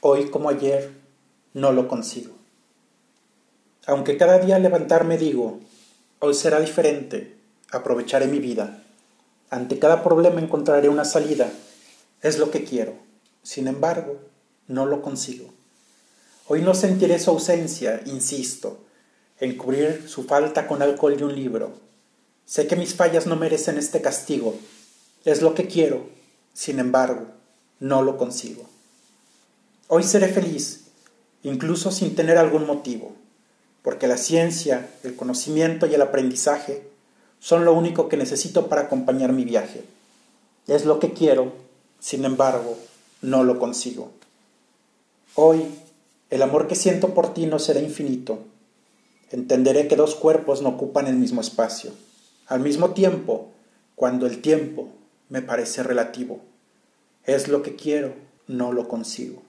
Hoy como ayer, no lo consigo. Aunque cada día al levantarme digo, hoy será diferente, aprovecharé mi vida. Ante cada problema encontraré una salida. Es lo que quiero. Sin embargo, no lo consigo. Hoy no sentiré su ausencia, insisto, en cubrir su falta con alcohol y un libro. Sé que mis fallas no merecen este castigo. Es lo que quiero. Sin embargo, no lo consigo. Hoy seré feliz, incluso sin tener algún motivo, porque la ciencia, el conocimiento y el aprendizaje son lo único que necesito para acompañar mi viaje. Es lo que quiero, sin embargo, no lo consigo. Hoy, el amor que siento por ti no será infinito. Entenderé que dos cuerpos no ocupan el mismo espacio. Al mismo tiempo, cuando el tiempo me parece relativo. Es lo que quiero, no lo consigo.